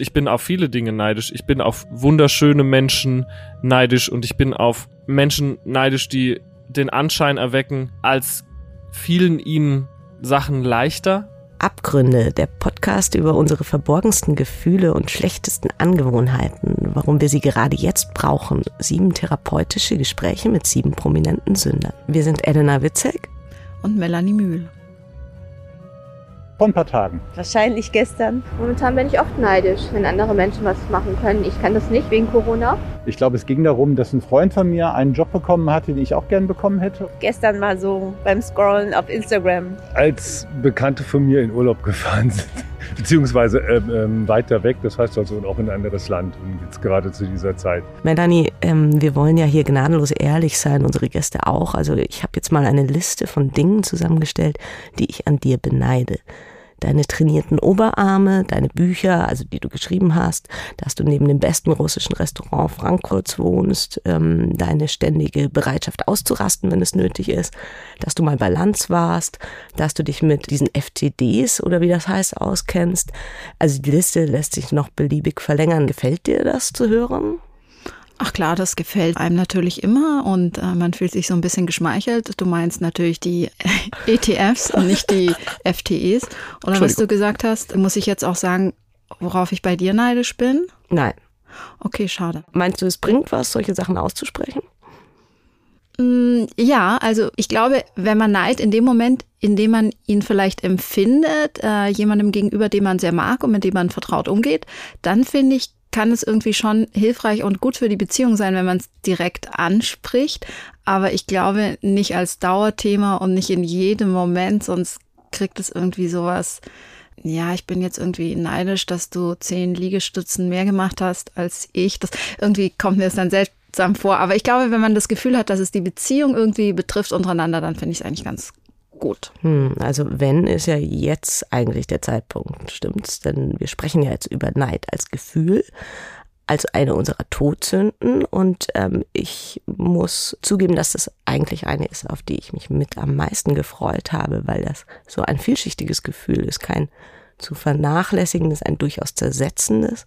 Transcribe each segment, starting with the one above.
Ich bin auf viele Dinge neidisch. Ich bin auf wunderschöne Menschen neidisch und ich bin auf Menschen neidisch, die den Anschein erwecken, als fielen ihnen Sachen leichter. Abgründe, der Podcast über unsere verborgensten Gefühle und schlechtesten Angewohnheiten, warum wir sie gerade jetzt brauchen. Sieben therapeutische Gespräche mit sieben prominenten Sündern. Wir sind Elena Witzek und Melanie Mühl. Vor ein paar Tagen. Wahrscheinlich gestern. Momentan bin ich oft neidisch, wenn andere Menschen was machen können. Ich kann das nicht wegen Corona. Ich glaube, es ging darum, dass ein Freund von mir einen Job bekommen hat, den ich auch gern bekommen hätte. Gestern mal so beim Scrollen auf Instagram. Als Bekannte von mir in Urlaub gefahren sind, beziehungsweise ähm, ähm, weiter weg, das heißt also auch in ein anderes Land und jetzt gerade zu dieser Zeit. Melanie, ähm, wir wollen ja hier gnadenlos ehrlich sein, unsere Gäste auch. Also ich habe jetzt mal eine Liste von Dingen zusammengestellt, die ich an dir beneide deine trainierten Oberarme, deine Bücher, also die du geschrieben hast, dass du neben dem besten russischen Restaurant Frankfurts wohnst, ähm, deine ständige Bereitschaft auszurasten, wenn es nötig ist, dass du mal bei warst, dass du dich mit diesen FTDs oder wie das heißt auskennst. Also die Liste lässt sich noch beliebig verlängern. Gefällt dir das zu hören? Ach klar, das gefällt einem natürlich immer und äh, man fühlt sich so ein bisschen geschmeichelt. Du meinst natürlich die ETFs und nicht die FTEs. Oder was du gesagt hast, muss ich jetzt auch sagen, worauf ich bei dir neidisch bin? Nein. Okay, schade. Meinst du, es bringt was, solche Sachen auszusprechen? Mm, ja, also ich glaube, wenn man Neid in dem Moment, in dem man ihn vielleicht empfindet, äh, jemandem gegenüber, den man sehr mag und mit dem man vertraut umgeht, dann finde ich, kann es irgendwie schon hilfreich und gut für die Beziehung sein, wenn man es direkt anspricht. Aber ich glaube nicht als Dauerthema und nicht in jedem Moment, sonst kriegt es irgendwie sowas. Ja, ich bin jetzt irgendwie neidisch, dass du zehn Liegestützen mehr gemacht hast als ich. Das irgendwie kommt mir das dann seltsam vor. Aber ich glaube, wenn man das Gefühl hat, dass es die Beziehung irgendwie betrifft untereinander, dann finde ich es eigentlich ganz gut. Hm, also wenn ist ja jetzt eigentlich der Zeitpunkt, stimmt's? Denn wir sprechen ja jetzt über Neid als Gefühl, als eine unserer Todsünden und ähm, ich muss zugeben, dass das eigentlich eine ist, auf die ich mich mit am meisten gefreut habe, weil das so ein vielschichtiges Gefühl ist, kein zu vernachlässigendes, ein durchaus zersetzendes,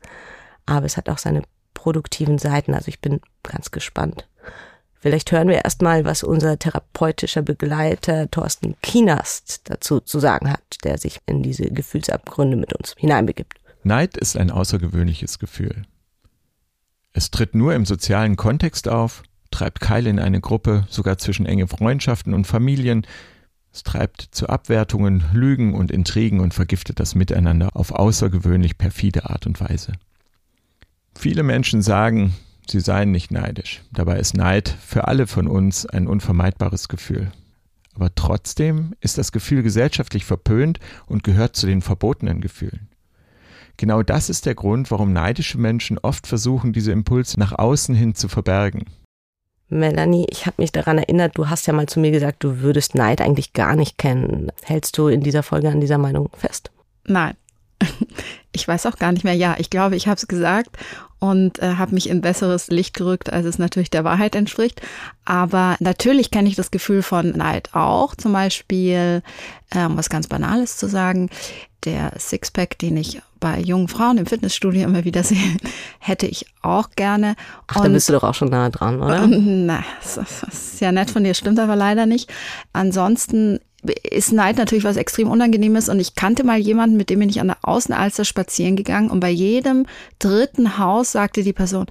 aber es hat auch seine produktiven Seiten. Also ich bin ganz gespannt, Vielleicht hören wir erstmal, was unser therapeutischer Begleiter Thorsten Kienast dazu zu sagen hat, der sich in diese Gefühlsabgründe mit uns hineinbegibt. Neid ist ein außergewöhnliches Gefühl. Es tritt nur im sozialen Kontext auf, treibt Keile in eine Gruppe, sogar zwischen enge Freundschaften und Familien. Es treibt zu Abwertungen, Lügen und Intrigen und vergiftet das Miteinander auf außergewöhnlich perfide Art und Weise. Viele Menschen sagen, sie seien nicht neidisch. Dabei ist Neid für alle von uns ein unvermeidbares Gefühl. Aber trotzdem ist das Gefühl gesellschaftlich verpönt und gehört zu den verbotenen Gefühlen. Genau das ist der Grund, warum neidische Menschen oft versuchen, diese Impulse nach außen hin zu verbergen. Melanie, ich habe mich daran erinnert, du hast ja mal zu mir gesagt, du würdest Neid eigentlich gar nicht kennen. Hältst du in dieser Folge an dieser Meinung fest? Nein. Ich weiß auch gar nicht mehr. Ja, ich glaube, ich habe es gesagt und äh, habe mich in besseres Licht gerückt, als es natürlich der Wahrheit entspricht. Aber natürlich kenne ich das Gefühl von Neid auch. Zum Beispiel, ähm, was ganz Banales zu sagen, der Sixpack, den ich bei jungen Frauen im Fitnessstudio immer wieder sehe, hätte ich auch gerne. Ach, und, da bist du doch auch schon nahe dran, oder? Na, das ist ja nett von dir, stimmt aber leider nicht. Ansonsten ist Neid natürlich was extrem Unangenehmes und ich kannte mal jemanden, mit dem bin ich an der Außenalster spazieren gegangen und bei jedem dritten Haus sagte die Person,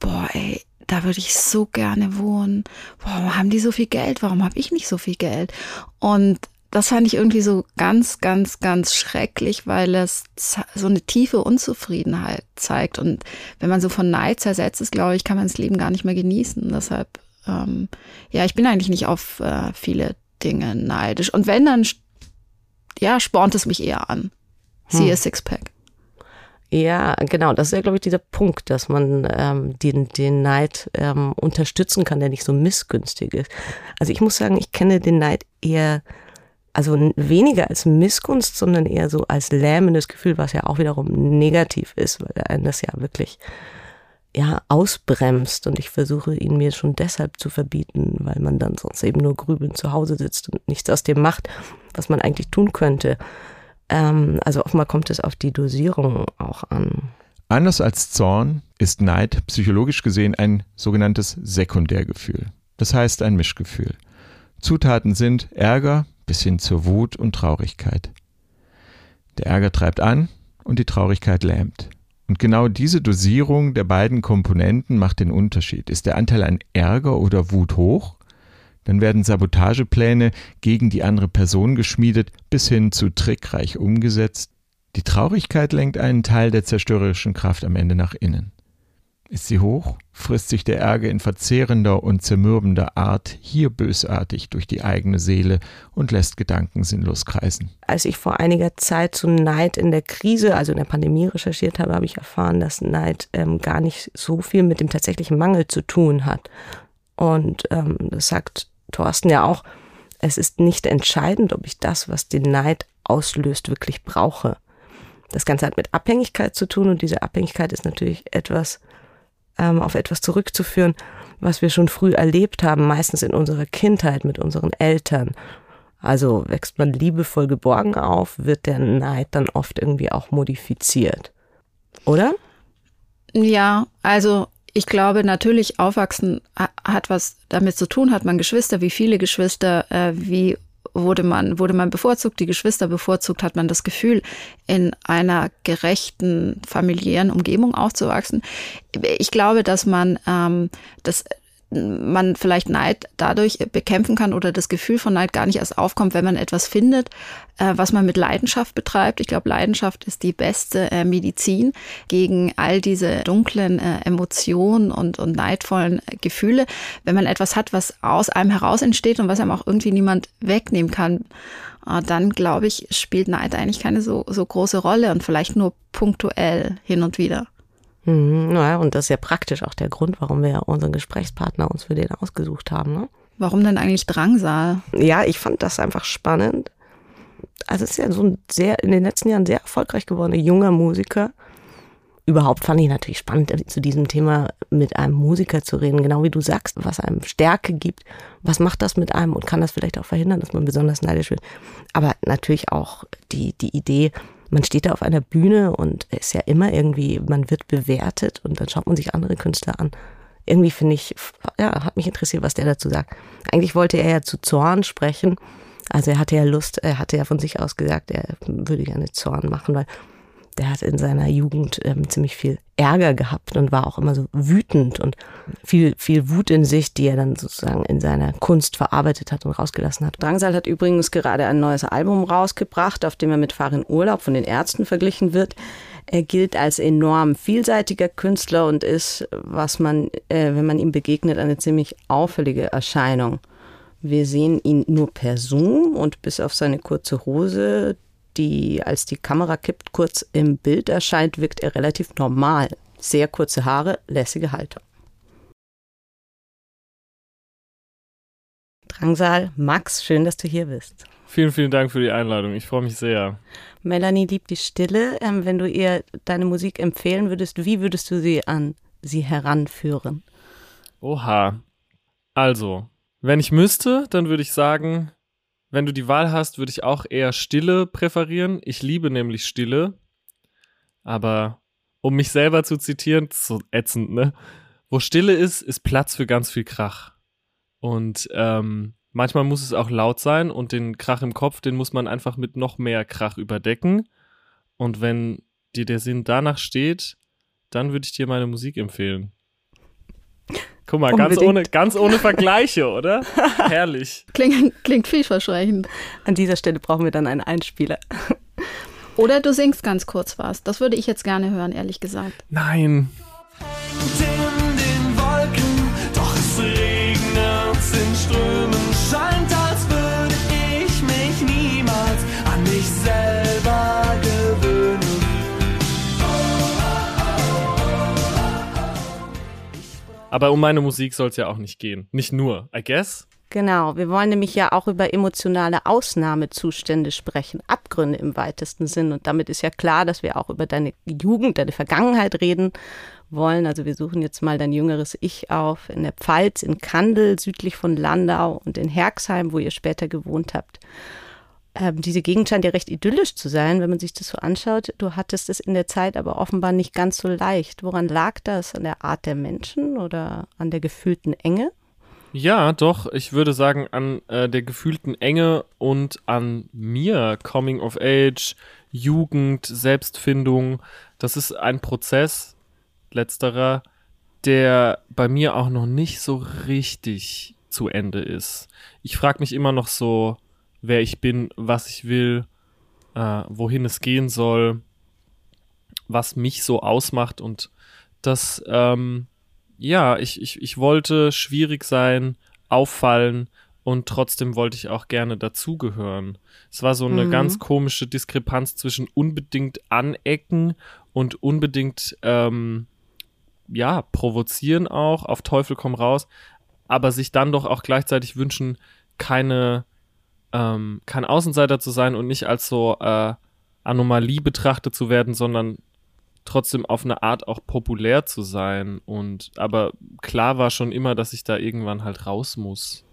boah, ey, da würde ich so gerne wohnen. Warum haben die so viel Geld? Warum habe ich nicht so viel Geld? Und das fand ich irgendwie so ganz, ganz, ganz schrecklich, weil es so eine tiefe Unzufriedenheit zeigt. Und wenn man so von Neid zersetzt ist, glaube ich, kann man das Leben gar nicht mehr genießen. Deshalb, ähm, ja, ich bin eigentlich nicht auf äh, viele Dinge neidisch. Und wenn, dann, ja, spornt es mich eher an. Siehe hm. Sixpack. Ja, genau. Das ist ja, glaube ich, dieser Punkt, dass man ähm, den, den Neid ähm, unterstützen kann, der nicht so missgünstig ist. Also ich muss sagen, ich kenne den Neid eher, also weniger als Missgunst, sondern eher so als lähmendes Gefühl, was ja auch wiederum negativ ist, weil er das ja wirklich ja, ausbremst und ich versuche ihn mir schon deshalb zu verbieten, weil man dann sonst eben nur grübelnd zu Hause sitzt und nichts aus dem macht, was man eigentlich tun könnte. Ähm, also offenbar kommt es auf die Dosierung auch an. Anders als Zorn ist Neid psychologisch gesehen ein sogenanntes Sekundärgefühl. Das heißt ein Mischgefühl. Zutaten sind Ärger bis hin zur Wut und Traurigkeit. Der Ärger treibt an und die Traurigkeit lähmt. Und genau diese Dosierung der beiden Komponenten macht den Unterschied. Ist der Anteil an Ärger oder Wut hoch, dann werden Sabotagepläne gegen die andere Person geschmiedet, bis hin zu trickreich umgesetzt. Die Traurigkeit lenkt einen Teil der zerstörerischen Kraft am Ende nach innen. Ist sie hoch, frisst sich der Ärger in verzehrender und zermürbender Art hier bösartig durch die eigene Seele und lässt Gedanken sinnlos kreisen. Als ich vor einiger Zeit zu Neid in der Krise, also in der Pandemie recherchiert habe, habe ich erfahren, dass Neid ähm, gar nicht so viel mit dem tatsächlichen Mangel zu tun hat. Und ähm, das sagt Thorsten ja auch, es ist nicht entscheidend, ob ich das, was den Neid auslöst, wirklich brauche. Das Ganze hat mit Abhängigkeit zu tun und diese Abhängigkeit ist natürlich etwas, ähm, auf etwas zurückzuführen, was wir schon früh erlebt haben, meistens in unserer Kindheit mit unseren Eltern. Also wächst man liebevoll geborgen auf, wird der Neid dann oft irgendwie auch modifiziert. Oder? Ja, also ich glaube natürlich, Aufwachsen hat was damit zu tun, hat man Geschwister, wie viele Geschwister, äh, wie wurde man, wurde man bevorzugt, die Geschwister bevorzugt, hat man das Gefühl, in einer gerechten familiären Umgebung aufzuwachsen. Ich glaube, dass man ähm, das man vielleicht Neid dadurch bekämpfen kann oder das Gefühl von Neid gar nicht erst aufkommt, wenn man etwas findet, äh, was man mit Leidenschaft betreibt. Ich glaube, Leidenschaft ist die beste äh, Medizin gegen all diese dunklen äh, Emotionen und, und neidvollen Gefühle. Wenn man etwas hat, was aus einem heraus entsteht und was einem auch irgendwie niemand wegnehmen kann, dann glaube ich, spielt Neid eigentlich keine so, so große Rolle und vielleicht nur punktuell hin und wieder. Mhm, naja, und das ist ja praktisch auch der Grund, warum wir ja unseren Gesprächspartner uns für den ausgesucht haben. Ne? Warum denn eigentlich Drangsal? Ja, ich fand das einfach spannend. Also es ist ja so ein sehr, in den letzten Jahren sehr erfolgreich gewordener junger Musiker. Überhaupt fand ich natürlich spannend, zu diesem Thema mit einem Musiker zu reden, genau wie du sagst, was einem Stärke gibt. Was macht das mit einem und kann das vielleicht auch verhindern, dass man besonders neidisch wird? Aber natürlich auch die, die Idee, man steht da auf einer Bühne und ist ja immer irgendwie, man wird bewertet und dann schaut man sich andere Künstler an. Irgendwie finde ich, ja, hat mich interessiert, was der dazu sagt. Eigentlich wollte er ja zu Zorn sprechen. Also er hatte ja Lust, er hatte ja von sich aus gesagt, er würde gerne Zorn machen, weil der hat in seiner Jugend ähm, ziemlich viel Ärger gehabt und war auch immer so wütend und viel, viel Wut in sich, die er dann sozusagen in seiner Kunst verarbeitet hat und rausgelassen hat. Drangsal hat übrigens gerade ein neues Album rausgebracht, auf dem er mit Farin Urlaub von den Ärzten verglichen wird. Er gilt als enorm vielseitiger Künstler und ist, was man, äh, wenn man ihm begegnet, eine ziemlich auffällige Erscheinung. Wir sehen ihn nur per Zoom und bis auf seine kurze Hose, die, als die Kamera kippt, kurz im Bild erscheint, wirkt er relativ normal. Sehr kurze Haare, lässige Haltung. Drangsal, Max, schön, dass du hier bist. Vielen, vielen Dank für die Einladung. Ich freue mich sehr. Melanie liebt die Stille. Ähm, wenn du ihr deine Musik empfehlen würdest, wie würdest du sie an sie heranführen? Oha. Also, wenn ich müsste, dann würde ich sagen, wenn du die Wahl hast, würde ich auch eher Stille präferieren. Ich liebe nämlich Stille. Aber um mich selber zu zitieren, so ätzend, ne? Wo Stille ist, ist Platz für ganz viel Krach. Und ähm, manchmal muss es auch laut sein und den Krach im Kopf, den muss man einfach mit noch mehr Krach überdecken. Und wenn dir der Sinn danach steht, dann würde ich dir meine Musik empfehlen. Guck mal, ganz ohne, ganz ohne Vergleiche, oder? Herrlich. Klingt, klingt vielversprechend. An dieser Stelle brauchen wir dann einen Einspieler. Oder du singst ganz kurz was. Das würde ich jetzt gerne hören, ehrlich gesagt. Nein. Aber um meine Musik soll es ja auch nicht gehen. Nicht nur, I guess. Genau, wir wollen nämlich ja auch über emotionale Ausnahmezustände sprechen, Abgründe im weitesten Sinn. Und damit ist ja klar, dass wir auch über deine Jugend, deine Vergangenheit reden wollen. Also wir suchen jetzt mal dein jüngeres Ich auf in der Pfalz, in Kandel, südlich von Landau und in Herxheim, wo ihr später gewohnt habt. Ähm, diese Gegend scheint ja recht idyllisch zu sein, wenn man sich das so anschaut. Du hattest es in der Zeit aber offenbar nicht ganz so leicht. Woran lag das? An der Art der Menschen oder an der gefühlten Enge? Ja, doch, ich würde sagen, an äh, der gefühlten Enge und an mir, Coming of Age, Jugend, Selbstfindung. Das ist ein Prozess, letzterer, der bei mir auch noch nicht so richtig zu Ende ist. Ich frage mich immer noch so, wer ich bin, was ich will, äh, wohin es gehen soll, was mich so ausmacht und das, ähm, ja, ich, ich, ich wollte schwierig sein, auffallen und trotzdem wollte ich auch gerne dazugehören. Es war so eine Mhm. ganz komische Diskrepanz zwischen unbedingt anecken und unbedingt, ähm, ja, provozieren auch, auf Teufel komm raus, aber sich dann doch auch gleichzeitig wünschen, keine, ähm, kein Außenseiter zu sein und nicht als so äh, Anomalie betrachtet zu werden, sondern trotzdem auf eine Art auch populär zu sein. Und aber klar war schon immer, dass ich da irgendwann halt raus muss.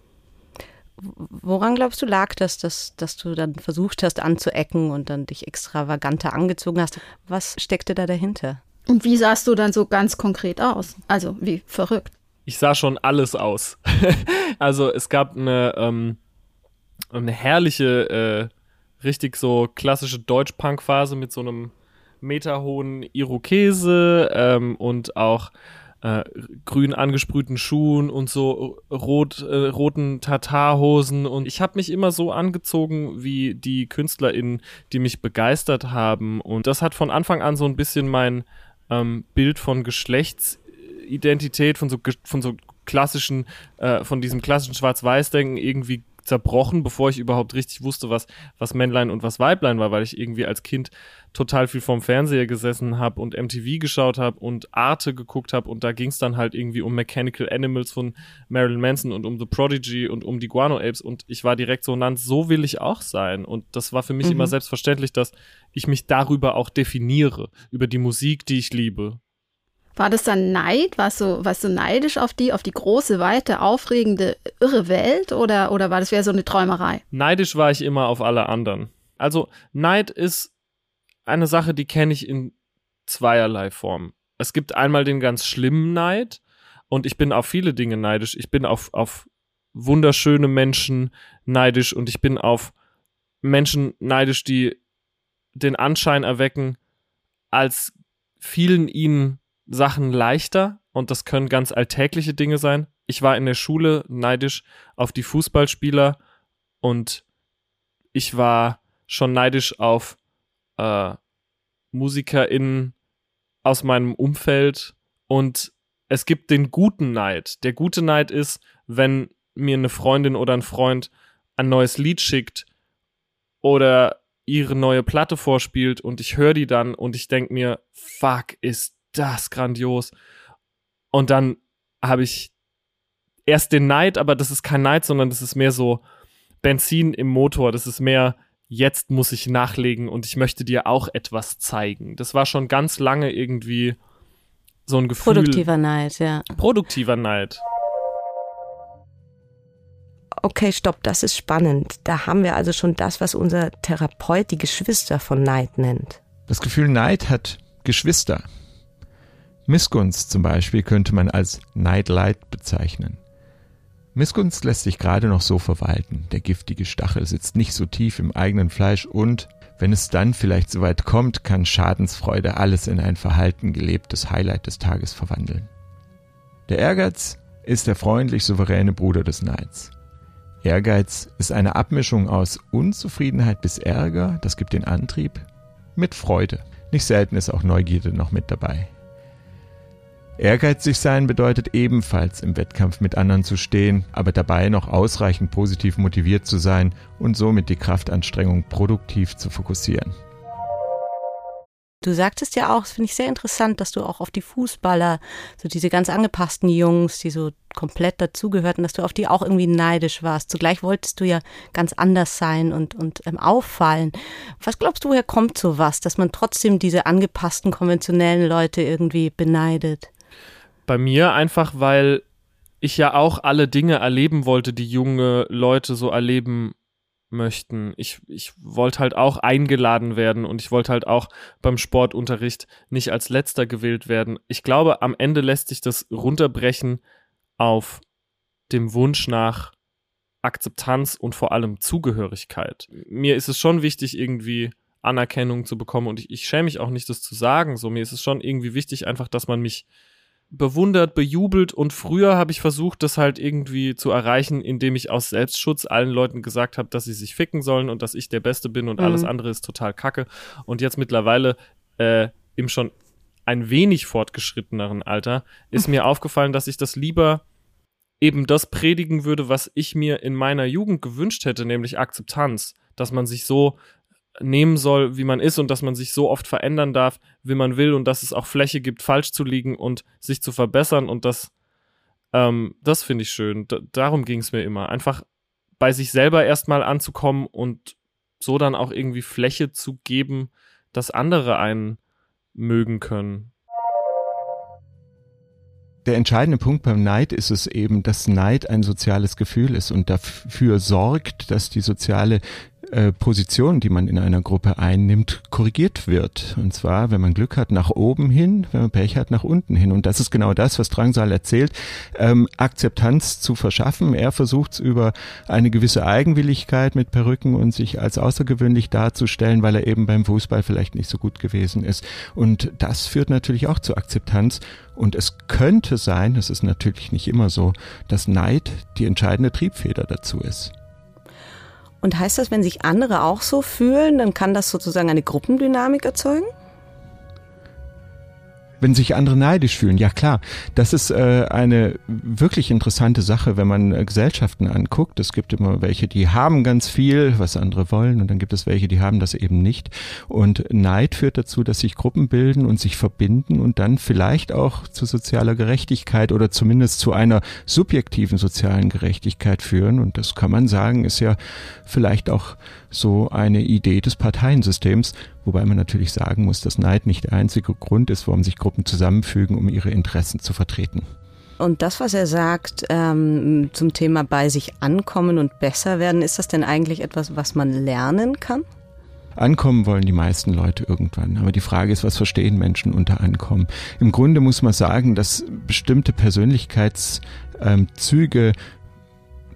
Woran glaubst du lag das, dass, dass du dann versucht hast anzuecken und dann dich extravaganter angezogen hast? Was steckte da dahinter? Und wie sahst du dann so ganz konkret aus? Also wie verrückt. Ich sah schon alles aus. also es gab eine, ähm, eine herrliche, äh, richtig so klassische Deutsch-Punk-Phase mit so einem meterhohen Irokese ähm, und auch äh, grün angesprühten Schuhen und so rot, äh, roten Tatarhosen. Und ich habe mich immer so angezogen wie die KünstlerInnen, die mich begeistert haben. Und das hat von Anfang an so ein bisschen mein ähm, Bild von Geschlechtsidentität, von so, von so klassischen, äh, von diesem klassischen Schwarz-Weiß-Denken irgendwie zerbrochen, bevor ich überhaupt richtig wusste, was, was Männlein und was Weiblein war, weil ich irgendwie als Kind total viel vorm Fernseher gesessen habe und MTV geschaut habe und Arte geguckt habe und da ging es dann halt irgendwie um Mechanical Animals von Marilyn Manson und um The Prodigy und um die Guano Apes und ich war direkt so, Nanz, so will ich auch sein und das war für mich Mhm. immer selbstverständlich, dass ich mich darüber auch definiere, über die Musik, die ich liebe. War das dann Neid? Warst du, warst du neidisch auf die, auf die große, weite, aufregende, irre Welt? Oder, oder war das wieder so eine Träumerei? Neidisch war ich immer auf alle anderen. Also Neid ist eine Sache, die kenne ich in zweierlei Form. Es gibt einmal den ganz schlimmen Neid und ich bin auf viele Dinge neidisch. Ich bin auf, auf wunderschöne Menschen neidisch und ich bin auf Menschen neidisch, die den Anschein erwecken, als fielen ihnen Sachen leichter und das können ganz alltägliche Dinge sein. Ich war in der Schule neidisch auf die Fußballspieler und ich war schon neidisch auf äh, MusikerInnen aus meinem Umfeld und es gibt den guten Neid. Der gute Neid ist, wenn mir eine Freundin oder ein Freund ein neues Lied schickt oder ihre neue Platte vorspielt und ich höre die dann und ich denke mir, fuck, ist das grandios. Und dann habe ich erst den Neid, aber das ist kein Neid, sondern das ist mehr so Benzin im Motor. Das ist mehr, jetzt muss ich nachlegen und ich möchte dir auch etwas zeigen. Das war schon ganz lange irgendwie so ein Gefühl. Produktiver Neid, ja. Produktiver Neid. Okay, stopp, das ist spannend. Da haben wir also schon das, was unser Therapeut die Geschwister von Neid nennt. Das Gefühl Neid hat Geschwister. Missgunst zum Beispiel könnte man als Neidleid bezeichnen. Missgunst lässt sich gerade noch so verwalten. Der giftige Stachel sitzt nicht so tief im eigenen Fleisch und, wenn es dann vielleicht so weit kommt, kann Schadensfreude alles in ein verhalten gelebtes Highlight des Tages verwandeln. Der Ehrgeiz ist der freundlich souveräne Bruder des Neids. Ehrgeiz ist eine Abmischung aus Unzufriedenheit bis Ärger, das gibt den Antrieb, mit Freude. Nicht selten ist auch Neugierde noch mit dabei. Ehrgeizig sein bedeutet ebenfalls im Wettkampf mit anderen zu stehen, aber dabei noch ausreichend positiv motiviert zu sein und somit die Kraftanstrengung produktiv zu fokussieren. Du sagtest ja auch, das finde ich sehr interessant, dass du auch auf die Fußballer, so diese ganz angepassten Jungs, die so komplett dazugehörten, dass du auf die auch irgendwie neidisch warst. Zugleich wolltest du ja ganz anders sein und, und ähm, auffallen. Was glaubst du, woher kommt sowas, dass man trotzdem diese angepassten, konventionellen Leute irgendwie beneidet? Bei mir einfach, weil ich ja auch alle Dinge erleben wollte, die junge Leute so erleben möchten. Ich, ich wollte halt auch eingeladen werden und ich wollte halt auch beim Sportunterricht nicht als letzter gewählt werden. Ich glaube, am Ende lässt sich das runterbrechen auf dem Wunsch nach Akzeptanz und vor allem Zugehörigkeit. Mir ist es schon wichtig, irgendwie Anerkennung zu bekommen und ich, ich schäme mich auch nicht, das zu sagen. So, mir ist es schon irgendwie wichtig, einfach, dass man mich bewundert, bejubelt und früher habe ich versucht, das halt irgendwie zu erreichen, indem ich aus Selbstschutz allen Leuten gesagt habe, dass sie sich ficken sollen und dass ich der Beste bin und mhm. alles andere ist total kacke. Und jetzt mittlerweile äh, im schon ein wenig fortgeschritteneren Alter ist mir aufgefallen, dass ich das lieber eben das predigen würde, was ich mir in meiner Jugend gewünscht hätte, nämlich Akzeptanz, dass man sich so nehmen soll, wie man ist und dass man sich so oft verändern darf, wie man will und dass es auch Fläche gibt, falsch zu liegen und sich zu verbessern und das, ähm, das finde ich schön. D darum ging es mir immer. Einfach bei sich selber erstmal anzukommen und so dann auch irgendwie Fläche zu geben, dass andere einen mögen können. Der entscheidende Punkt beim Neid ist es eben, dass Neid ein soziales Gefühl ist und dafür sorgt, dass die soziale äh, Position, die man in einer Gruppe einnimmt, korrigiert wird. Und zwar, wenn man Glück hat, nach oben hin, wenn man Pech hat, nach unten hin. Und das ist genau das, was Drangsal erzählt, ähm, Akzeptanz zu verschaffen. Er versucht es über eine gewisse Eigenwilligkeit mit Perücken und sich als außergewöhnlich darzustellen, weil er eben beim Fußball vielleicht nicht so gut gewesen ist. Und das führt natürlich auch zu Akzeptanz. Und es könnte sein, das ist natürlich nicht immer so, dass Neid die entscheidende Triebfeder dazu ist. Und heißt das, wenn sich andere auch so fühlen, dann kann das sozusagen eine Gruppendynamik erzeugen? Wenn sich andere neidisch fühlen. Ja klar, das ist äh, eine wirklich interessante Sache, wenn man äh, Gesellschaften anguckt. Es gibt immer welche, die haben ganz viel, was andere wollen, und dann gibt es welche, die haben das eben nicht. Und Neid führt dazu, dass sich Gruppen bilden und sich verbinden und dann vielleicht auch zu sozialer Gerechtigkeit oder zumindest zu einer subjektiven sozialen Gerechtigkeit führen. Und das kann man sagen, ist ja vielleicht auch so eine Idee des Parteiensystems, wobei man natürlich sagen muss, dass Neid nicht der einzige Grund ist, warum sich Gruppen zusammenfügen, um ihre Interessen zu vertreten. Und das, was er sagt ähm, zum Thema bei sich ankommen und besser werden, ist das denn eigentlich etwas, was man lernen kann? Ankommen wollen die meisten Leute irgendwann. Aber die Frage ist, was verstehen Menschen unter Ankommen? Im Grunde muss man sagen, dass bestimmte Persönlichkeitszüge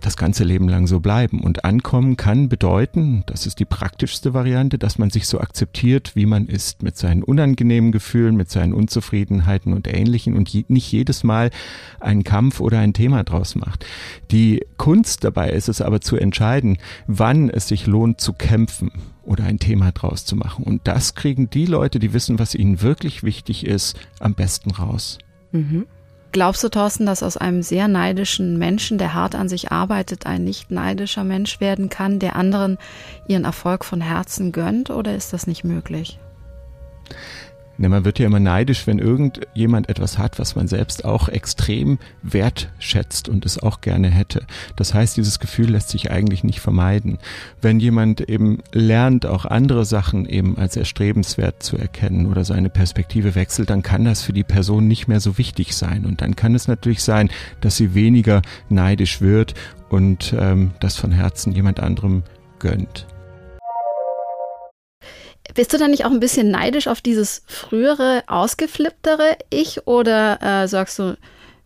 das ganze Leben lang so bleiben. Und ankommen kann bedeuten, das ist die praktischste Variante, dass man sich so akzeptiert, wie man ist, mit seinen unangenehmen Gefühlen, mit seinen Unzufriedenheiten und Ähnlichen und je, nicht jedes Mal einen Kampf oder ein Thema draus macht. Die Kunst dabei ist es aber zu entscheiden, wann es sich lohnt zu kämpfen oder ein Thema draus zu machen. Und das kriegen die Leute, die wissen, was ihnen wirklich wichtig ist, am besten raus. Mhm. Glaubst du, Thorsten, dass aus einem sehr neidischen Menschen, der hart an sich arbeitet, ein nicht neidischer Mensch werden kann, der anderen ihren Erfolg von Herzen gönnt, oder ist das nicht möglich? Ne, man wird ja immer neidisch, wenn irgendjemand etwas hat, was man selbst auch extrem wertschätzt und es auch gerne hätte. Das heißt, dieses Gefühl lässt sich eigentlich nicht vermeiden. Wenn jemand eben lernt, auch andere Sachen eben als erstrebenswert zu erkennen oder seine Perspektive wechselt, dann kann das für die Person nicht mehr so wichtig sein. Und dann kann es natürlich sein, dass sie weniger neidisch wird und ähm, das von Herzen jemand anderem gönnt. Bist du dann nicht auch ein bisschen neidisch auf dieses frühere, ausgeflipptere Ich oder äh, sagst du,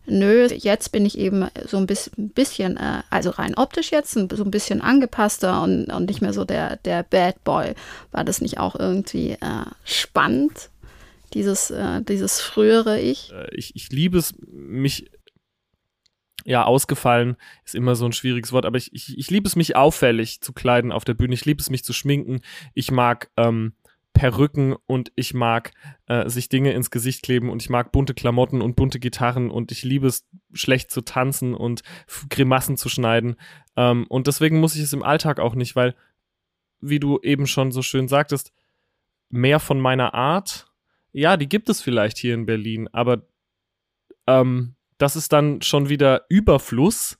nö, jetzt bin ich eben so ein bisschen, äh, also rein optisch jetzt, so ein bisschen angepasster und, und nicht mehr so der, der Bad Boy. War das nicht auch irgendwie äh, spannend, dieses, äh, dieses frühere Ich? Äh, ich? Ich liebe es, mich ja, ausgefallen ist immer so ein schwieriges Wort, aber ich, ich, ich liebe es, mich auffällig zu kleiden auf der Bühne. Ich liebe es, mich zu schminken. Ich mag ähm, Perücken und ich mag äh, sich Dinge ins Gesicht kleben und ich mag bunte Klamotten und bunte Gitarren und ich liebe es, schlecht zu tanzen und Grimassen zu schneiden. Ähm, und deswegen muss ich es im Alltag auch nicht, weil, wie du eben schon so schön sagtest, mehr von meiner Art, ja, die gibt es vielleicht hier in Berlin, aber ähm, das ist dann schon wieder Überfluss.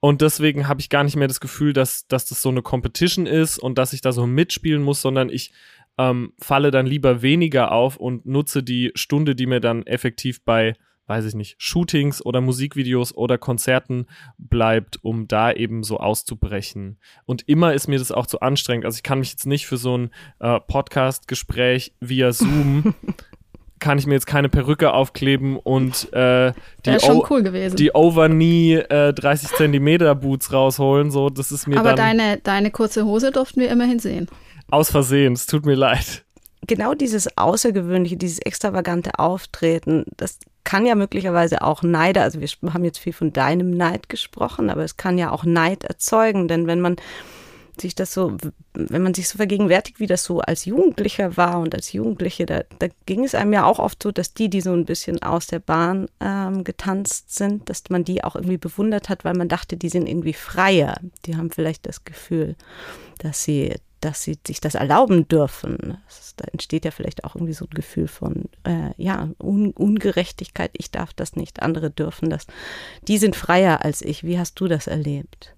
Und deswegen habe ich gar nicht mehr das Gefühl, dass, dass das so eine Competition ist und dass ich da so mitspielen muss, sondern ich ähm, falle dann lieber weniger auf und nutze die Stunde, die mir dann effektiv bei, weiß ich nicht, Shootings oder Musikvideos oder Konzerten bleibt, um da eben so auszubrechen. Und immer ist mir das auch zu anstrengend. Also ich kann mich jetzt nicht für so ein äh, Podcast-Gespräch via Zoom kann ich mir jetzt keine Perücke aufkleben und äh, die, cool gewesen. die Overknee äh, 30 Zentimeter Boots rausholen. So, das ist mir Aber dann deine, deine kurze Hose durften wir immerhin sehen. aus Versehen. Es tut mir leid. genau dieses außergewöhnliche, dieses extravagante Auftreten, das kann ja möglicherweise auch Neider, also wir haben jetzt viel von deinem Neid gesprochen, aber es kann ja auch Neid erzeugen, denn wenn man sich das so, wenn man sich so vergegenwärtigt, wie das so als Jugendlicher war und als Jugendliche, da, da ging es einem ja auch oft so, dass die, die so ein bisschen aus der Bahn ähm, getanzt sind, dass man die auch irgendwie bewundert hat, weil man dachte, die sind irgendwie freier. Die haben vielleicht das Gefühl, dass sie, dass sie sich das erlauben dürfen. Das da entsteht ja vielleicht auch irgendwie so ein Gefühl von, äh, ja, Un Ungerechtigkeit. Ich darf das nicht, andere dürfen das. Die sind freier als ich. Wie hast du das erlebt?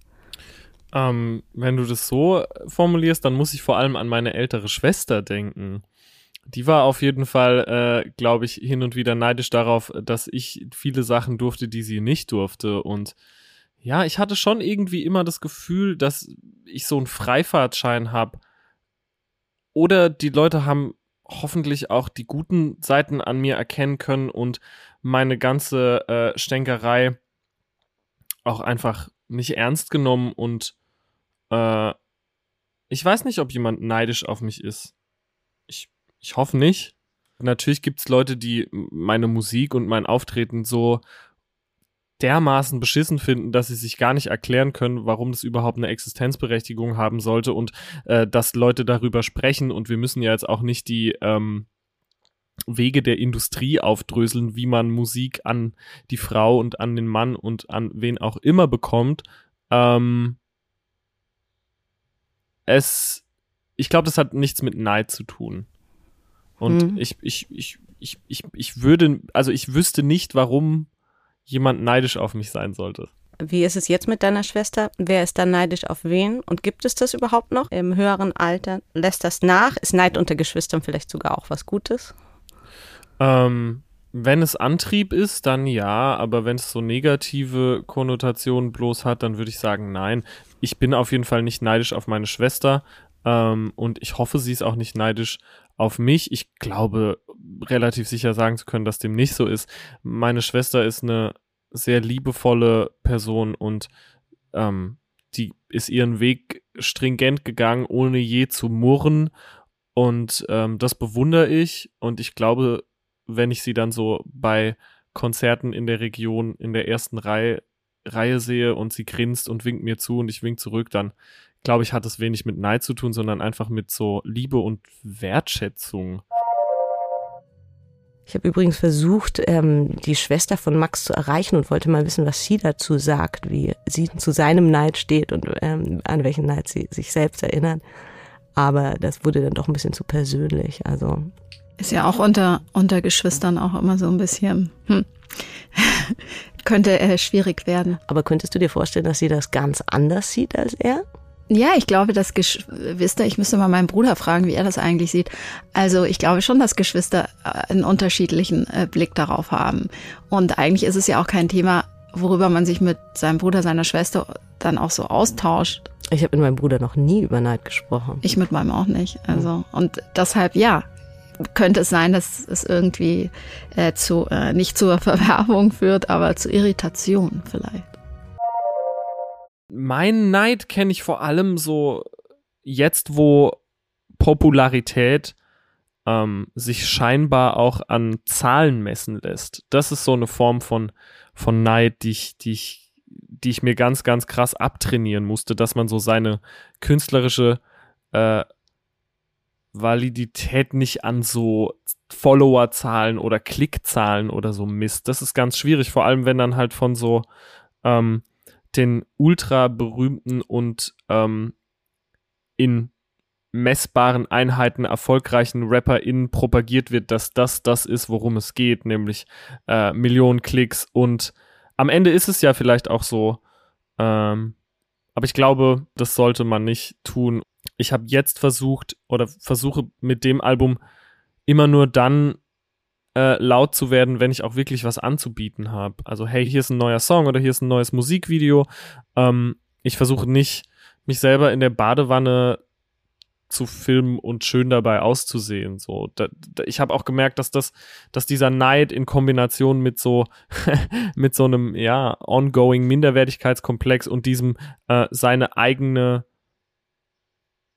Ähm, wenn du das so formulierst, dann muss ich vor allem an meine ältere Schwester denken. Die war auf jeden Fall, äh, glaube ich, hin und wieder neidisch darauf, dass ich viele Sachen durfte, die sie nicht durfte. Und ja, ich hatte schon irgendwie immer das Gefühl, dass ich so einen Freifahrtschein habe. Oder die Leute haben hoffentlich auch die guten Seiten an mir erkennen können und meine ganze äh, Stänkerei auch einfach nicht ernst genommen und äh, ich weiß nicht, ob jemand neidisch auf mich ist. Ich, ich hoffe nicht. Natürlich gibt es Leute, die meine Musik und mein Auftreten so dermaßen beschissen finden, dass sie sich gar nicht erklären können, warum das überhaupt eine Existenzberechtigung haben sollte und äh, dass Leute darüber sprechen und wir müssen ja jetzt auch nicht die ähm, Wege der Industrie aufdröseln, wie man Musik an die Frau und an den Mann und an wen auch immer bekommt. Ähm, es, ich glaube, das hat nichts mit Neid zu tun. Und Hm. ich, ich, ich, ich, ich, ich würde, also ich wüsste nicht, warum jemand neidisch auf mich sein sollte. Wie ist es jetzt mit deiner Schwester? Wer ist da neidisch auf wen? Und gibt es das überhaupt noch im höheren Alter? Lässt das nach? Ist Neid unter Geschwistern vielleicht sogar auch was Gutes? Ähm, wenn es Antrieb ist, dann ja, aber wenn es so negative Konnotationen bloß hat, dann würde ich sagen, nein. Ich bin auf jeden Fall nicht neidisch auf meine Schwester ähm, und ich hoffe, sie ist auch nicht neidisch auf mich. Ich glaube, relativ sicher sagen zu können, dass dem nicht so ist. Meine Schwester ist eine sehr liebevolle Person und ähm, die ist ihren Weg stringent gegangen, ohne je zu murren. Und ähm, das bewundere ich. Und ich glaube, wenn ich sie dann so bei Konzerten in der Region in der ersten Reihe, Reihe sehe und sie grinst und winkt mir zu und ich wink zurück, dann glaube ich, hat es wenig mit Neid zu tun, sondern einfach mit so Liebe und Wertschätzung. Ich habe übrigens versucht, ähm, die Schwester von Max zu erreichen und wollte mal wissen, was sie dazu sagt, wie sie zu seinem Neid steht und ähm, an welchen Neid sie sich selbst erinnert. Aber das wurde dann doch ein bisschen zu persönlich. Also Ist ja auch unter, unter Geschwistern auch immer so ein bisschen, hm, könnte äh, schwierig werden. Aber könntest du dir vorstellen, dass sie das ganz anders sieht als er? Ja, ich glaube, dass Geschwister, ich müsste mal meinen Bruder fragen, wie er das eigentlich sieht. Also ich glaube schon, dass Geschwister äh, einen unterschiedlichen äh, Blick darauf haben. Und eigentlich ist es ja auch kein Thema, worüber man sich mit seinem Bruder, seiner Schwester dann auch so austauscht. Ich habe mit meinem Bruder noch nie über Neid gesprochen. Ich mit meinem auch nicht. Also und deshalb ja, könnte es sein, dass es irgendwie äh, zu äh, nicht zur Verwerbung führt, aber zu Irritation vielleicht. Mein Neid kenne ich vor allem so jetzt, wo Popularität ähm, sich scheinbar auch an Zahlen messen lässt. Das ist so eine Form von, von Neid, die ich, die ich, die ich mir ganz, ganz krass abtrainieren musste, dass man so seine künstlerische äh, Validität nicht an so Followerzahlen oder Klickzahlen oder so misst. Das ist ganz schwierig, vor allem wenn dann halt von so ähm, den ultra berühmten und ähm, in messbaren Einheiten erfolgreichen RapperInnen propagiert wird, dass das das ist, worum es geht, nämlich äh, Millionen Klicks und am Ende ist es ja vielleicht auch so, ähm, aber ich glaube, das sollte man nicht tun. Ich habe jetzt versucht oder versuche mit dem Album immer nur dann äh, laut zu werden, wenn ich auch wirklich was anzubieten habe. Also hey, hier ist ein neuer Song oder hier ist ein neues Musikvideo. Ähm, ich versuche nicht, mich selber in der Badewanne zu filmen und schön dabei auszusehen. So, da, da, ich habe auch gemerkt, dass das, dass dieser Neid in Kombination mit so mit so einem ja ongoing Minderwertigkeitskomplex und diesem äh, seine eigene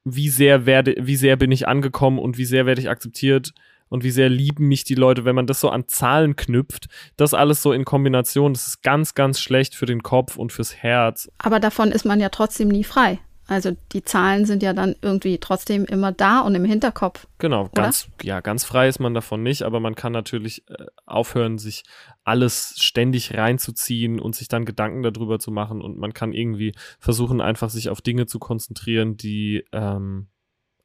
wie sehr werde, wie sehr bin ich angekommen und wie sehr werde ich akzeptiert und wie sehr lieben mich die Leute, wenn man das so an Zahlen knüpft, das alles so in Kombination, das ist ganz, ganz schlecht für den Kopf und fürs Herz. Aber davon ist man ja trotzdem nie frei. Also die Zahlen sind ja dann irgendwie trotzdem immer da und im Hinterkopf. Genau, ganz, ja, ganz frei ist man davon nicht, aber man kann natürlich äh, aufhören, sich alles ständig reinzuziehen und sich dann Gedanken darüber zu machen und man kann irgendwie versuchen, einfach sich auf Dinge zu konzentrieren, die ähm,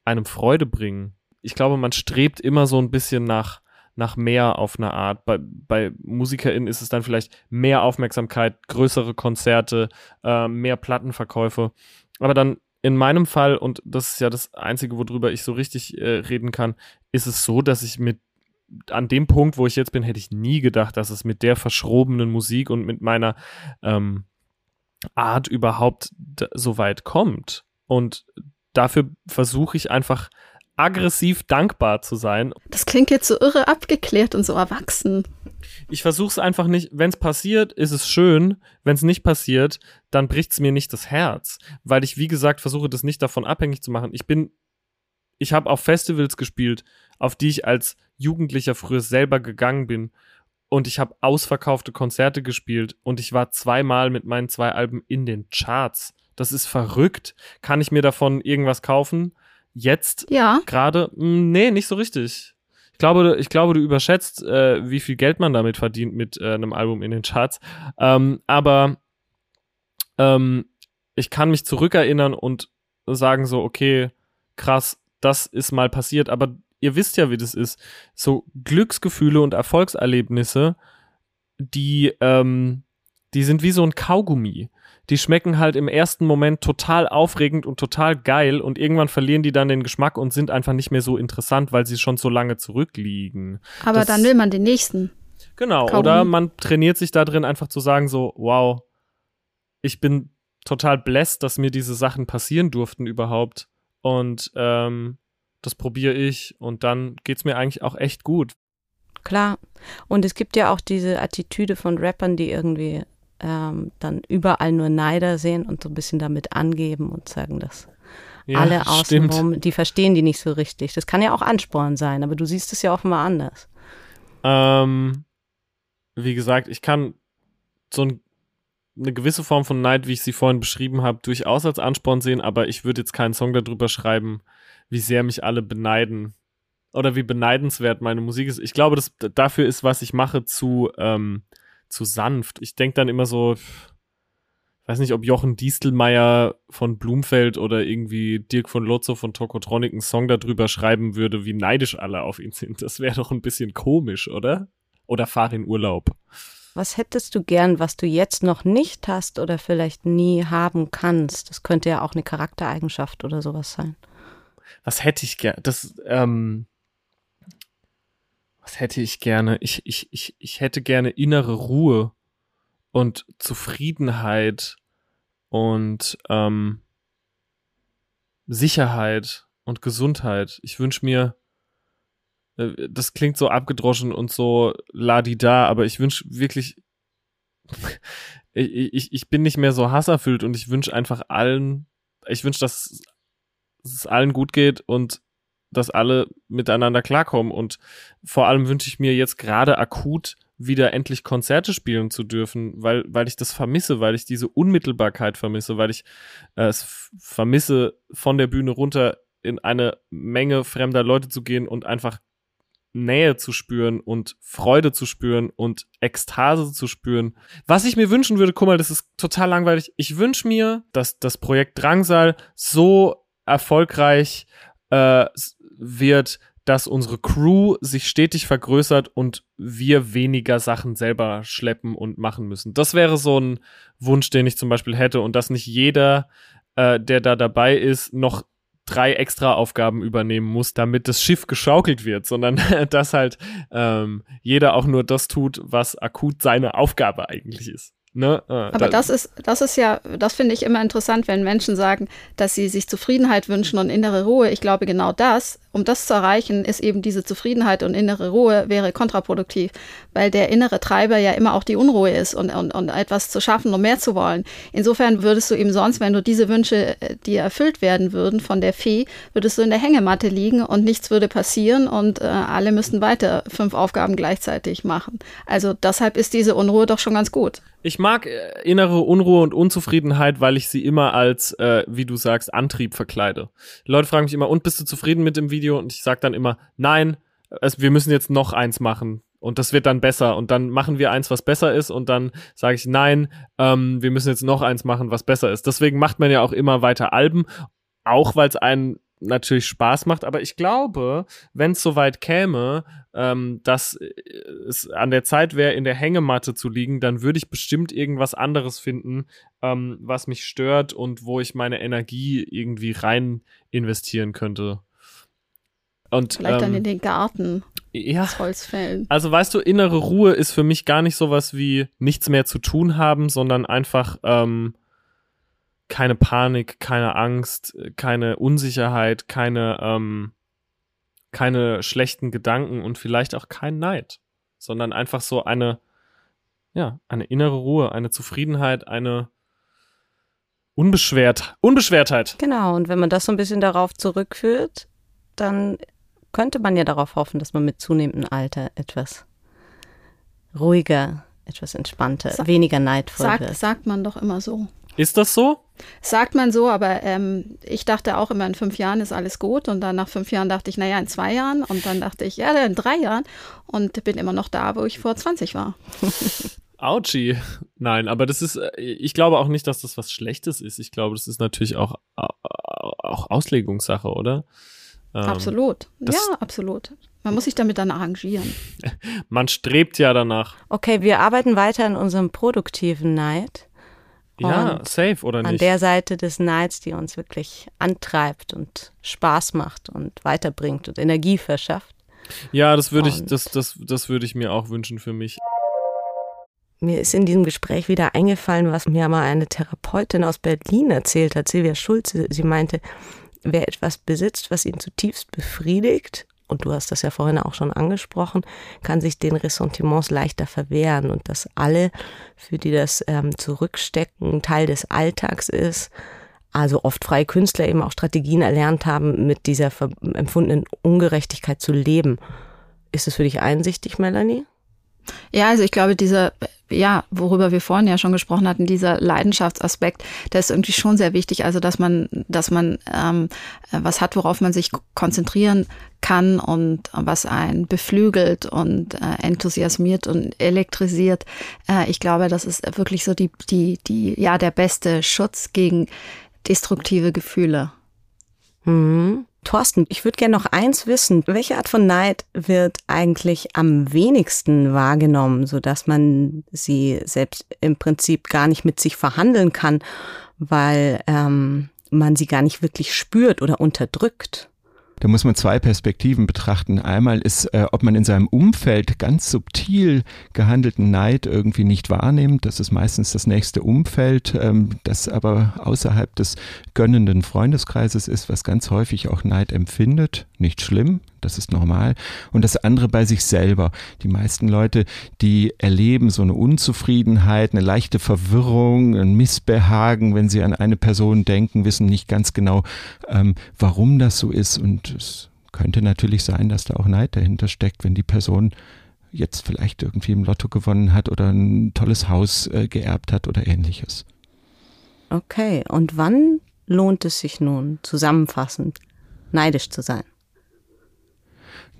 einem Freude bringen. Ich glaube, man strebt immer so ein bisschen nach, nach mehr auf eine Art. Bei, bei MusikerInnen ist es dann vielleicht mehr Aufmerksamkeit, größere Konzerte, äh, mehr Plattenverkäufe. Aber dann in meinem Fall, und das ist ja das Einzige, worüber ich so richtig äh, reden kann, ist es so, dass ich mit an dem Punkt, wo ich jetzt bin, hätte ich nie gedacht, dass es mit der verschrobenen Musik und mit meiner ähm, Art überhaupt so weit kommt. Und dafür versuche ich einfach aggressiv dankbar zu sein. Das klingt jetzt so irre abgeklärt und so erwachsen. Ich versuche es einfach nicht. Wenn es passiert, ist es schön. Wenn es nicht passiert, dann bricht es mir nicht das Herz, weil ich wie gesagt versuche, das nicht davon abhängig zu machen. Ich bin, ich habe auf Festivals gespielt, auf die ich als Jugendlicher früher selber gegangen bin. Und ich habe ausverkaufte Konzerte gespielt und ich war zweimal mit meinen zwei Alben in den Charts. Das ist verrückt. Kann ich mir davon irgendwas kaufen? Jetzt ja. gerade? Hm, nee, nicht so richtig. Ich glaube, ich glaube, du überschätzt, äh, wie viel Geld man damit verdient mit äh, einem Album in den Charts. Ähm, aber ähm, ich kann mich zurückerinnern und sagen so, okay, krass, das ist mal passiert. Aber ihr wisst ja, wie das ist. So Glücksgefühle und Erfolgserlebnisse, die, ähm, die sind wie so ein Kaugummi die schmecken halt im ersten Moment total aufregend und total geil und irgendwann verlieren die dann den Geschmack und sind einfach nicht mehr so interessant, weil sie schon so lange zurückliegen. Aber das, dann will man den nächsten. Genau, Kaum. oder man trainiert sich da drin einfach zu sagen so, wow, ich bin total blessed, dass mir diese Sachen passieren durften überhaupt und ähm, das probiere ich und dann geht's mir eigentlich auch echt gut. Klar. Und es gibt ja auch diese Attitüde von Rappern, die irgendwie ähm, dann überall nur Neider sehen und so ein bisschen damit angeben und sagen, dass ja, alle außenrum, die verstehen die nicht so richtig. Das kann ja auch Ansporn sein, aber du siehst es ja offenbar anders. Ähm, wie gesagt, ich kann so ein, eine gewisse Form von Neid, wie ich sie vorhin beschrieben habe, durchaus als Ansporn sehen, aber ich würde jetzt keinen Song darüber schreiben, wie sehr mich alle beneiden oder wie beneidenswert meine Musik ist. Ich glaube, dass dafür ist, was ich mache, zu ähm, zu sanft. Ich denke dann immer so, weiß nicht, ob Jochen Distelmeier von Blumfeld oder irgendwie Dirk von Lotzo von Tokotronic einen Song darüber schreiben würde, wie neidisch alle auf ihn sind. Das wäre doch ein bisschen komisch, oder? Oder fahr in Urlaub. Was hättest du gern, was du jetzt noch nicht hast oder vielleicht nie haben kannst? Das könnte ja auch eine Charaktereigenschaft oder sowas sein. Was hätte ich gern? Das, ähm, was hätte ich gerne? Ich, ich, ich, ich hätte gerne innere Ruhe und Zufriedenheit und ähm, Sicherheit und Gesundheit. Ich wünsche mir, äh, das klingt so abgedroschen und so ladida, aber ich wünsche wirklich, ich, ich, ich bin nicht mehr so hasserfüllt und ich wünsche einfach allen, ich wünsche, dass es allen gut geht und dass alle miteinander klarkommen. Und vor allem wünsche ich mir jetzt gerade akut wieder endlich Konzerte spielen zu dürfen, weil, weil ich das vermisse, weil ich diese Unmittelbarkeit vermisse, weil ich äh, es vermisse, von der Bühne runter in eine Menge fremder Leute zu gehen und einfach Nähe zu spüren und Freude zu spüren und Ekstase zu spüren. Was ich mir wünschen würde, guck mal, das ist total langweilig. Ich wünsche mir, dass das Projekt Drangsal so erfolgreich äh, wird, dass unsere Crew sich stetig vergrößert und wir weniger Sachen selber schleppen und machen müssen. Das wäre so ein Wunsch, den ich zum Beispiel hätte und dass nicht jeder, äh, der da dabei ist, noch drei extra Aufgaben übernehmen muss, damit das Schiff geschaukelt wird, sondern dass halt ähm, jeder auch nur das tut, was akut seine Aufgabe eigentlich ist. Ne? Äh, Aber das ist, das ist ja, das finde ich immer interessant, wenn Menschen sagen, dass sie sich Zufriedenheit wünschen und innere Ruhe. Ich glaube, genau das, um das zu erreichen, ist eben diese Zufriedenheit und innere Ruhe wäre kontraproduktiv, weil der innere Treiber ja immer auch die Unruhe ist und, und, und etwas zu schaffen und mehr zu wollen. Insofern würdest du eben sonst, wenn du diese Wünsche, äh, die erfüllt werden würden von der Fee, würdest du in der Hängematte liegen und nichts würde passieren und äh, alle müssten weiter fünf Aufgaben gleichzeitig machen. Also deshalb ist diese Unruhe doch schon ganz gut. Ich mag äh, innere Unruhe und Unzufriedenheit, weil ich sie immer als, äh, wie du sagst, Antrieb verkleide. Die Leute fragen mich immer, und bist du zufrieden mit dem Video? Und ich sage dann immer, nein, es, wir müssen jetzt noch eins machen. Und das wird dann besser. Und dann machen wir eins, was besser ist. Und dann sage ich, nein, ähm, wir müssen jetzt noch eins machen, was besser ist. Deswegen macht man ja auch immer weiter Alben, auch weil es einen natürlich Spaß macht. Aber ich glaube, wenn es soweit käme, ähm, dass es an der Zeit wäre, in der Hängematte zu liegen, dann würde ich bestimmt irgendwas anderes finden, ähm, was mich stört und wo ich meine Energie irgendwie rein investieren könnte. Und, Vielleicht ähm, dann in den Garten. Ja. Das Holzfällen. Also weißt du, innere Ruhe ist für mich gar nicht sowas wie nichts mehr zu tun haben, sondern einfach ähm, keine Panik, keine Angst, keine Unsicherheit, keine ähm, keine schlechten Gedanken und vielleicht auch kein Neid, sondern einfach so eine ja eine innere Ruhe, eine Zufriedenheit, eine Unbeschwert, Unbeschwertheit. Genau, und wenn man das so ein bisschen darauf zurückführt, dann könnte man ja darauf hoffen, dass man mit zunehmendem Alter etwas ruhiger, etwas entspannter, Sa weniger neidvoll Sagt, wird. sagt man doch immer so. Ist das so? Sagt man so, aber ähm, ich dachte auch immer, in fünf Jahren ist alles gut. Und dann nach fünf Jahren dachte ich, naja, in zwei Jahren. Und dann dachte ich, ja, in drei Jahren. Und bin immer noch da, wo ich vor 20 war. Autschi. Nein, aber das ist, äh, ich glaube auch nicht, dass das was Schlechtes ist. Ich glaube, das ist natürlich auch, auch Auslegungssache, oder? Ähm, absolut. Ja, absolut. Man muss sich damit dann arrangieren. Man strebt ja danach. Okay, wir arbeiten weiter an unserem produktiven Neid. Ja, safe, oder An nicht? der Seite des Neids, die uns wirklich antreibt und Spaß macht und weiterbringt und Energie verschafft. Ja, das würde ich, das, das, das würde ich mir auch wünschen für mich. Mir ist in diesem Gespräch wieder eingefallen, was mir mal eine Therapeutin aus Berlin erzählt hat, Silvia Schulze. Sie meinte, wer etwas besitzt, was ihn zutiefst befriedigt, und du hast das ja vorhin auch schon angesprochen, kann sich den Ressentiments leichter verwehren und dass alle, für die das ähm, Zurückstecken Teil des Alltags ist, also oft freie Künstler eben auch Strategien erlernt haben, mit dieser empfundenen Ungerechtigkeit zu leben. Ist es für dich einsichtig, Melanie? Ja, also ich glaube, dieser, ja, worüber wir vorhin ja schon gesprochen hatten, dieser Leidenschaftsaspekt, der ist irgendwie schon sehr wichtig. Also, dass man, dass man ähm, was hat, worauf man sich konzentrieren kann und was einen beflügelt und äh, enthusiasmiert und elektrisiert. Äh, ich glaube, das ist wirklich so die, die, die, ja, der beste Schutz gegen destruktive Gefühle. Mhm. Thorsten, ich würde gerne noch eins wissen. Welche Art von Neid wird eigentlich am wenigsten wahrgenommen, sodass man sie selbst im Prinzip gar nicht mit sich verhandeln kann, weil ähm, man sie gar nicht wirklich spürt oder unterdrückt? Da muss man zwei Perspektiven betrachten. Einmal ist, äh, ob man in seinem Umfeld ganz subtil gehandelten Neid irgendwie nicht wahrnimmt. Das ist meistens das nächste Umfeld, ähm, das aber außerhalb des gönnenden Freundeskreises ist, was ganz häufig auch Neid empfindet. Nicht schlimm, das ist normal. Und das andere bei sich selber. Die meisten Leute, die erleben so eine Unzufriedenheit, eine leichte Verwirrung, ein Missbehagen, wenn sie an eine Person denken, wissen nicht ganz genau, ähm, warum das so ist. Und es könnte natürlich sein, dass da auch Neid dahinter steckt, wenn die Person jetzt vielleicht irgendwie im Lotto gewonnen hat oder ein tolles Haus äh, geerbt hat oder ähnliches. Okay, und wann lohnt es sich nun, zusammenfassend, neidisch zu sein?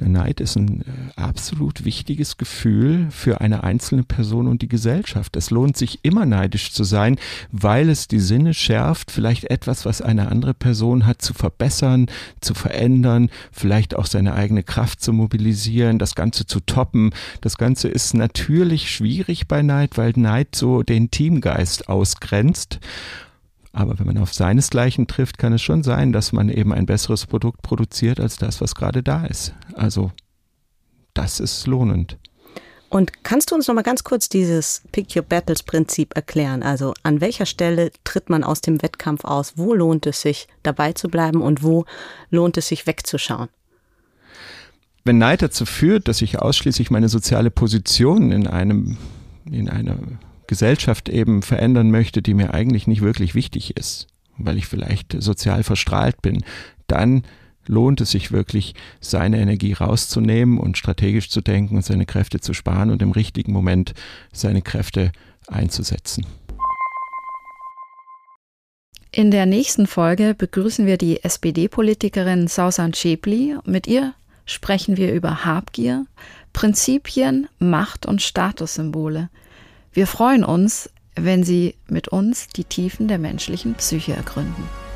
Neid ist ein äh, absolut wichtiges Gefühl für eine einzelne Person und die Gesellschaft. Es lohnt sich immer neidisch zu sein, weil es die Sinne schärft, vielleicht etwas, was eine andere Person hat, zu verbessern, zu verändern, vielleicht auch seine eigene Kraft zu mobilisieren, das Ganze zu toppen. Das Ganze ist natürlich schwierig bei Neid, weil Neid so den Teamgeist ausgrenzt. Aber wenn man auf seinesgleichen trifft, kann es schon sein, dass man eben ein besseres Produkt produziert als das, was gerade da ist. Also das ist lohnend. Und kannst du uns noch mal ganz kurz dieses Pick Your Battles Prinzip erklären? Also an welcher Stelle tritt man aus dem Wettkampf aus? Wo lohnt es sich dabei zu bleiben und wo lohnt es sich wegzuschauen? Wenn Neid dazu führt, dass ich ausschließlich meine soziale Position in einem in einer Gesellschaft eben verändern möchte, die mir eigentlich nicht wirklich wichtig ist, weil ich vielleicht sozial verstrahlt bin, dann lohnt es sich wirklich, seine Energie rauszunehmen und strategisch zu denken und seine Kräfte zu sparen und im richtigen Moment seine Kräfte einzusetzen. In der nächsten Folge begrüßen wir die SPD-Politikerin Sausan Schäpli. Mit ihr sprechen wir über Habgier, Prinzipien, Macht und Statussymbole. Wir freuen uns, wenn Sie mit uns die Tiefen der menschlichen Psyche ergründen.